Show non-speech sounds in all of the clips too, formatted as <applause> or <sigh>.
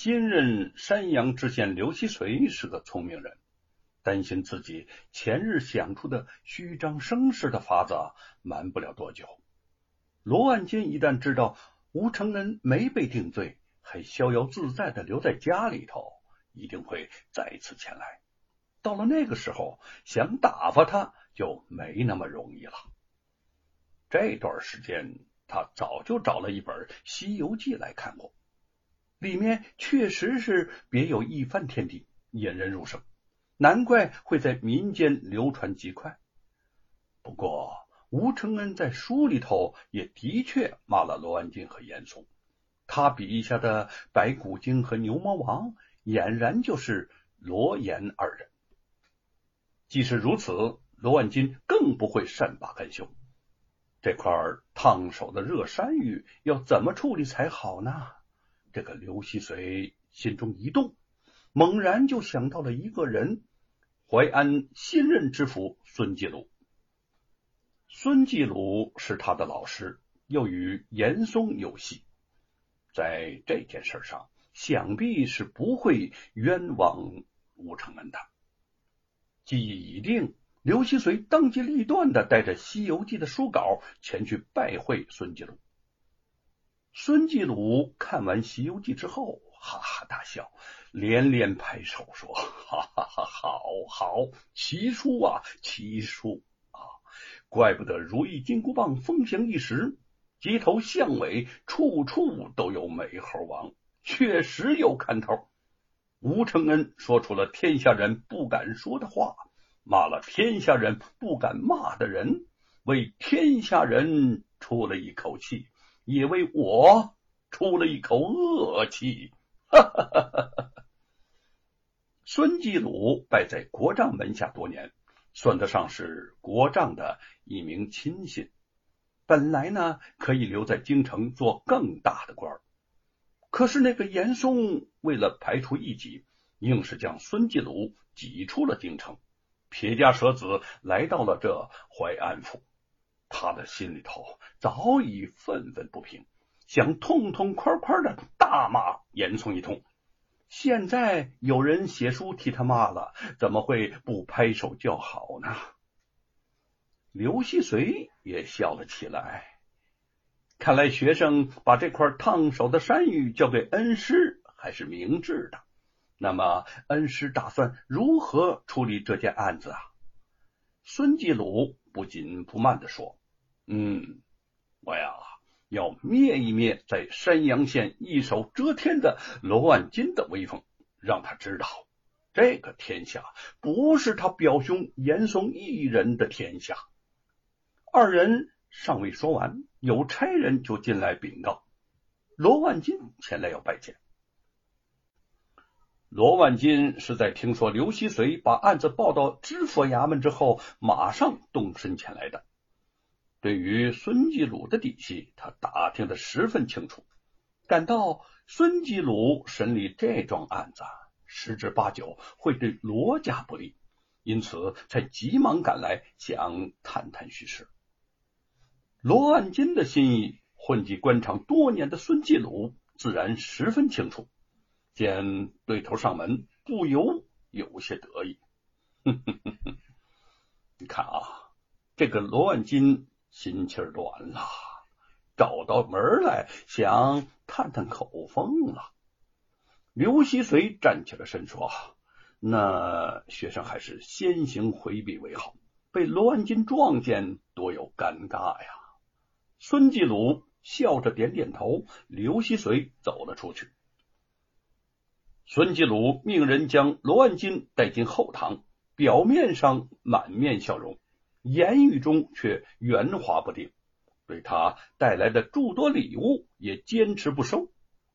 新任山阳知县刘希随是个聪明人，担心自己前日想出的虚张声势的法子瞒不了多久。罗万金一旦知道吴承恩没被定罪，还逍遥自在的留在家里头，一定会再次前来。到了那个时候，想打发他就没那么容易了。这段时间，他早就找了一本《西游记》来看过，里面确实是别有一番天地，引人入胜，难怪会在民间流传极快。不过，吴承恩在书里头也的确骂了罗万金和严嵩，他笔下的白骨精和牛魔王，俨然就是罗严二人。即使如此，罗万金更不会善罢甘休。这块烫手的热山芋要怎么处理才好呢？这个刘希随心中一动，猛然就想到了一个人——淮安新任知府孙继鲁。孙继鲁是他的老师，又与严嵩有隙，在这件事上，想必是不会冤枉吴承恩的。计议已定，刘希随当机立断的带着《西游记》的书稿前去拜会孙继鲁。孙继鲁看完《西游记》之后，哈哈大笑，连连拍手说：“哈哈哈，好好，奇书啊，奇书啊！怪不得如意金箍棒风行一时，街头巷尾处处都有美猴王，确实有看头。”吴承恩说出了天下人不敢说的话，骂了天下人不敢骂的人，为天下人出了一口气，也为我出了一口恶气。哈哈哈哈哈！孙继鲁拜在国丈门下多年，算得上是国丈的一名亲信。本来呢，可以留在京城做更大的官儿。可是那个严嵩为了排除异己，硬是将孙继鲁挤出了京城，撇家舍子来到了这淮安府。他的心里头早已愤愤不平，想痛痛快快的大骂严嵩一通。现在有人写书替他骂了，怎么会不拍手叫好呢？刘希随也笑了起来。看来学生把这块烫手的山芋交给恩师还是明智的。那么，恩师打算如何处理这件案子啊？孙继鲁不紧不慢的说：“嗯，我呀要灭一灭在山阳县一手遮天的罗万金的威风，让他知道这个天下不是他表兄严嵩一人的天下。”二人。尚未说完，有差人就进来禀告：罗万金前来要拜见。罗万金是在听说刘希随把案子报到知府衙门之后，马上动身前来的。对于孙继鲁的底细，他打听的十分清楚，感到孙继鲁审理这桩案子，十之八九会对罗家不利，因此才急忙赶来，想探探虚实。罗万金的心意，混迹官场多年的孙继鲁自然十分清楚。见对头上门，不由有些得意。哼哼哼哼，你看啊，这个罗万金心气儿短了，找到门来想探探口风了。刘希随站起了身说：“那学生还是先行回避为好，被罗万金撞见，多有尴尬呀。”孙继鲁笑着点点头，刘希随走了出去。孙继鲁命人将罗万金带进后堂，表面上满面笑容，言语中却圆滑不定，对他带来的诸多礼物也坚持不收，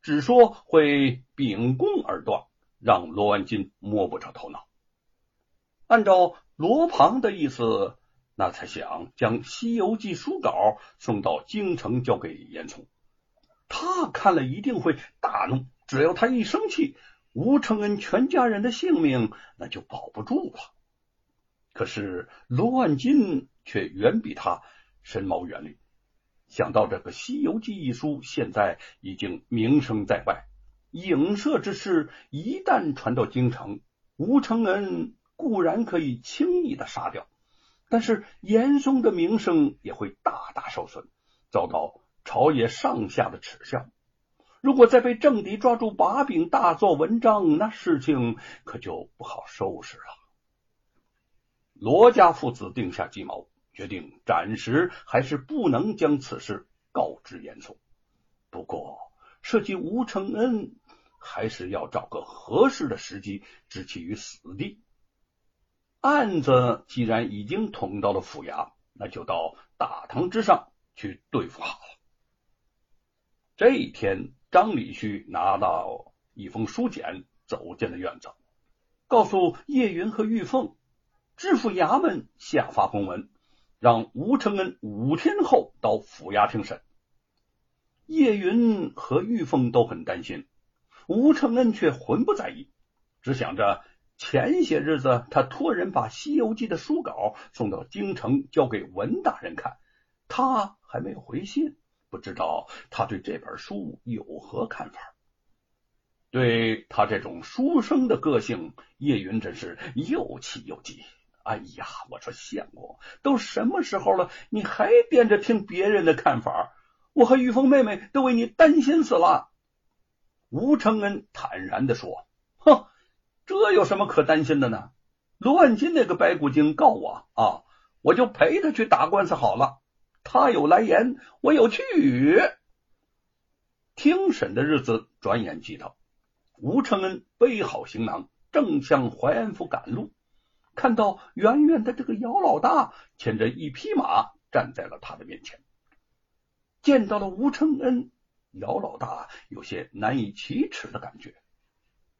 只说会秉公而断，让罗万金摸不着头脑。按照罗庞的意思。那才想将《西游记》书稿送到京城交给严嵩，他看了一定会大怒。只要他一生气，吴承恩全家人的性命那就保不住了。可是罗万金却远比他深谋远虑。想到这个《西游记》一书现在已经名声在外，影射之事一旦传到京城，吴承恩固然可以轻易的杀掉，但是严嵩的名声也会大大受损，遭到朝野上下的耻笑。如果再被政敌抓住把柄，大做文章，那事情可就不好收拾了。罗家父子定下计谋，决定暂时还是不能将此事告知严嵩。不过，涉及吴承恩，还是要找个合适的时机置其于死地。案子既然已经捅到了府衙，那就到大堂之上去对付好了。这一天。张礼旭拿到一封书简，走进了院子，告诉叶云和玉凤，知府衙门下发公文，让吴承恩五天后到府衙听审。叶云和玉凤都很担心，吴承恩却浑不在意，只想着前些日子他托人把《西游记》的书稿送到京城，交给文大人看，他还没有回信。不知道他对这本书有何看法？对他这种书生的个性，叶云真是又气又急。哎呀，我说相公，都什么时候了，你还惦着听别人的看法？我和玉凤妹妹都为你担心死了。吴承恩坦然的说：“哼，这有什么可担心的呢？罗万金那个白骨精告我啊，我就陪他去打官司好了。”他有来言，我有去语。听审的日子转眼即到，吴承恩背好行囊，正向淮安府赶路，看到远远的这个姚老大牵着一匹马站在了他的面前。见到了吴承恩，姚老大有些难以启齿的感觉。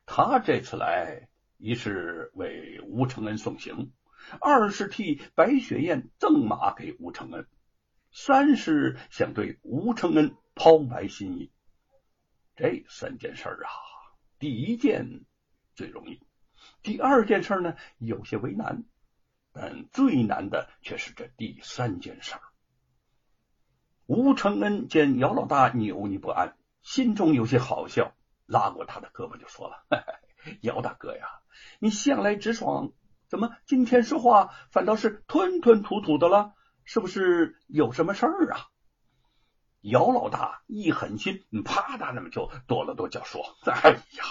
他这次来，一是为吴承恩送行，二是替白雪燕赠马给吴承恩。三是想对吴承恩抛白心意，这三件事啊，第一件最容易，第二件事呢有些为难，但最难的却是这第三件事。吴承恩见姚老大扭捏不安，心中有些好笑，拉过他的胳膊就说了：“ <laughs> 姚大哥呀，你向来直爽，怎么今天说话反倒是吞吞吐吐的了？”是不是有什么事儿啊？姚老大一狠心，啪嗒那么就跺了跺脚，说：“哎呀，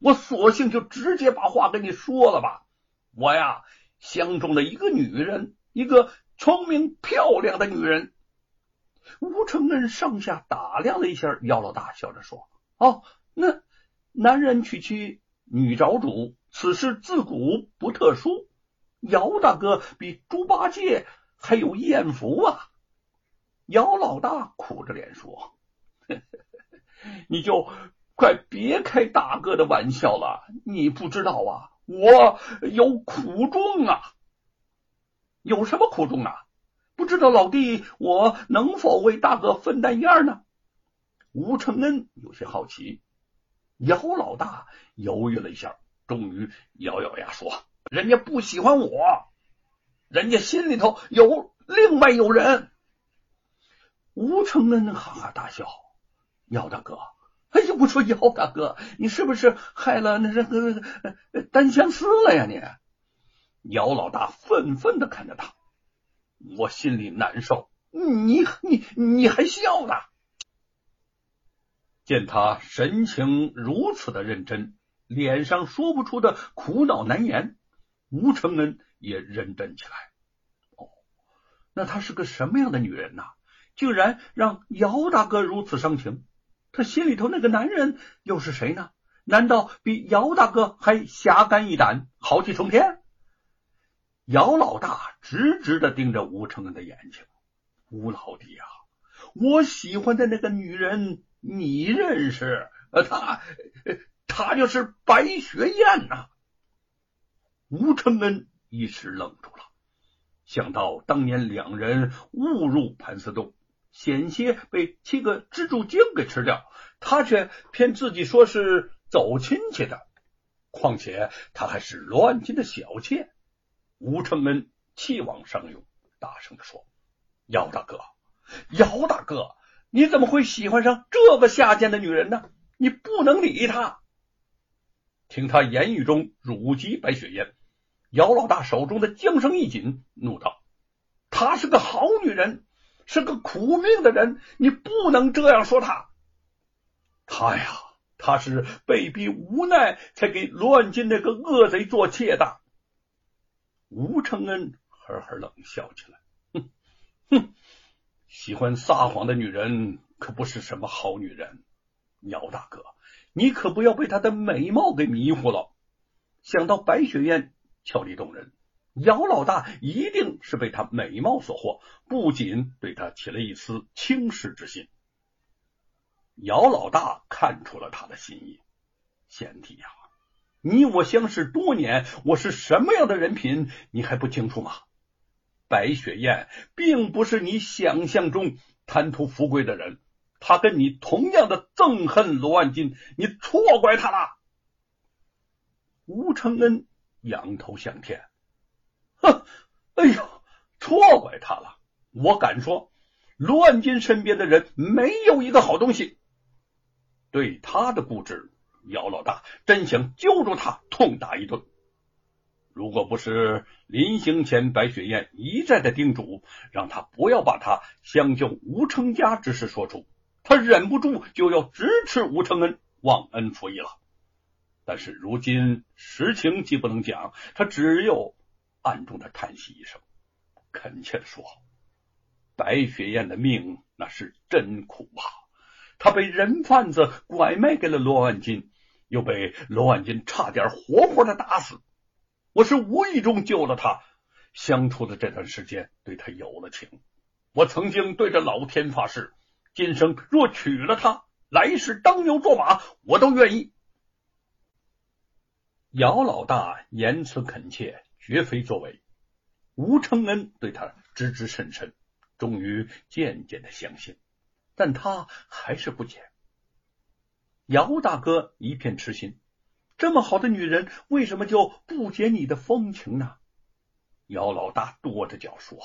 我索性就直接把话跟你说了吧。我呀，相中了一个女人，一个聪明漂亮的女人。”吴承恩上下打量了一下姚老大，笑着说：“哦，那男人娶妻女找主，此事自古不特殊。姚大哥比猪八戒。”还有艳福啊！姚老大苦着脸说：“你就快别开大哥的玩笑了，你不知道啊，我有苦衷啊！有什么苦衷啊？不知道老弟我能否为大哥分担一二呢？”吴承恩有些好奇。姚老大犹豫了一下，终于咬咬牙说：“人家不喜欢我。”人家心里头有另外有人，吴承恩哈哈大笑。姚大哥，哎呀，我说姚大哥，你是不是害了那个单相思了呀？你姚老大愤愤的看着他，我心里难受。你你你还笑呢？见他神情如此的认真，脸上说不出的苦恼难言，吴承恩。也认真起来。哦，那她是个什么样的女人呢？竟然让姚大哥如此生情。他心里头那个男人又是谁呢？难道比姚大哥还侠肝义胆、豪气冲天？姚老大直直的盯着吴承恩的眼睛。吴老弟啊，我喜欢的那个女人，你认识？呃她，她就是白雪燕呐。吴承恩。一时愣住了，想到当年两人误入盘丝洞，险些被七个蜘蛛精给吃掉，他却骗自己说是走亲戚的。况且他还是罗万金的小妾。吴承恩气往上涌，大声的说：“姚大哥，姚大哥，你怎么会喜欢上这个下贱的女人呢？你不能理她。听他言语中辱及白雪燕，姚老大手中的缰绳一紧，怒道：“她是个好女人，是个苦命的人，你不能这样说她。她呀，她是被逼无奈才给乱军那个恶贼做妾的。”吴承恩呵呵冷笑起来：“哼哼，喜欢撒谎的女人可不是什么好女人。姚大哥，你可不要被她的美貌给迷糊了。想到白雪燕俏丽动人，姚老大一定是被她美貌所惑，不仅对她起了一丝轻视之心。姚老大看出了他的心意，贤弟呀。”你我相识多年，我是什么样的人品，你还不清楚吗？白雪燕并不是你想象中贪图富贵的人，她跟你同样的憎恨罗万金，你错怪她了。吴承恩仰头向天，哼，哎呦，错怪他了！我敢说，罗万金身边的人没有一个好东西，对他的固执。姚老大真想揪住他痛打一顿，如果不是临行前白雪燕一再的叮嘱，让他不要把他相救吴成家之事说出，他忍不住就要直斥吴承恩忘恩负义了。但是如今实情既不能讲，他只有暗中的叹息一声，恳切的说：“白雪燕的命那是真苦啊！她被人贩子拐卖给了罗万金。”又被罗万金差点活活的打死，我是无意中救了他。相处的这段时间，对他有了情。我曾经对着老天发誓，今生若娶了她，来世当牛做马，我都愿意。姚老大言辞恳切，绝非作伪。吴承恩对他知之甚深，终于渐渐的相信，但他还是不解。姚大哥一片痴心，这么好的女人，为什么就不解你的风情呢？姚老大跺着脚说：“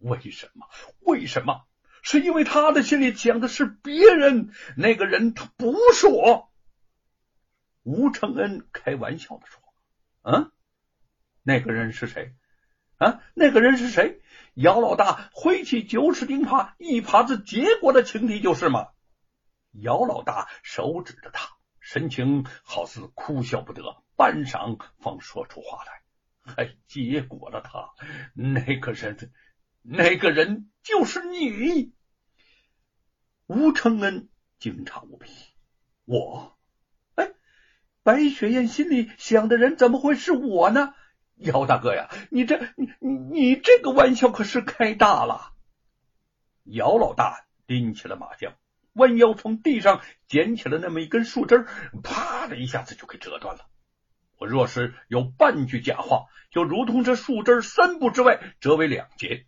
为什么？为什么？是因为他的心里想的是别人，那个人他不是我。”吴承恩开玩笑的说：“嗯，那个人是谁？啊，那个人是谁？”姚老大挥起九齿钉耙，一耙子结果的情敌就是吗？姚老大手指着他，神情好似哭笑不得，半晌方说出话来：“还结果了他，那个人，那个人就是你。”吴承恩惊诧无比：“我？白雪燕心里想的人怎么会是我呢？姚大哥呀，你这你你你这个玩笑可是开大了。”姚老大拎起了麻将。弯腰从地上捡起了那么一根树枝，啪的一下子就给折断了。我若是有半句假话，就如同这树枝三步之外折为两截。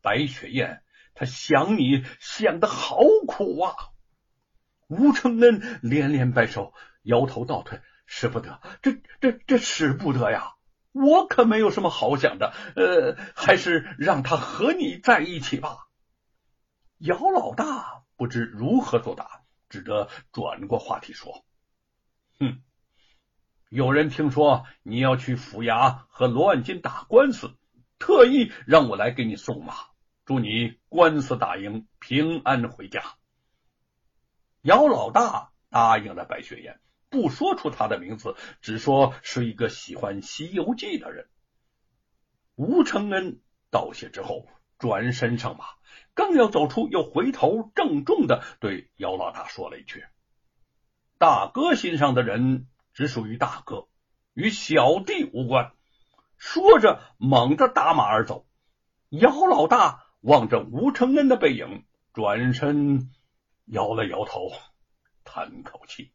白雪燕，她想你想的好苦啊！吴承恩连连摆手，摇头倒退：“使不得，这这这使不得呀！我可没有什么好想的，呃，还是让他和你在一起吧。”姚老大。不知如何作答，只得转过话题说：“哼，有人听说你要去府衙和罗万金打官司，特意让我来给你送马，祝你官司打赢，平安回家。”姚老大答应了白雪燕，不说出他的名字，只说是一个喜欢《西游记》的人。吴承恩道谢之后，转身上马。刚要走出，又回头郑重的对姚老大说了一句：“大哥心上的人只属于大哥，与小弟无关。”说着，猛地打马而走。姚老大望着吴承恩的背影，转身摇了摇头，叹口气。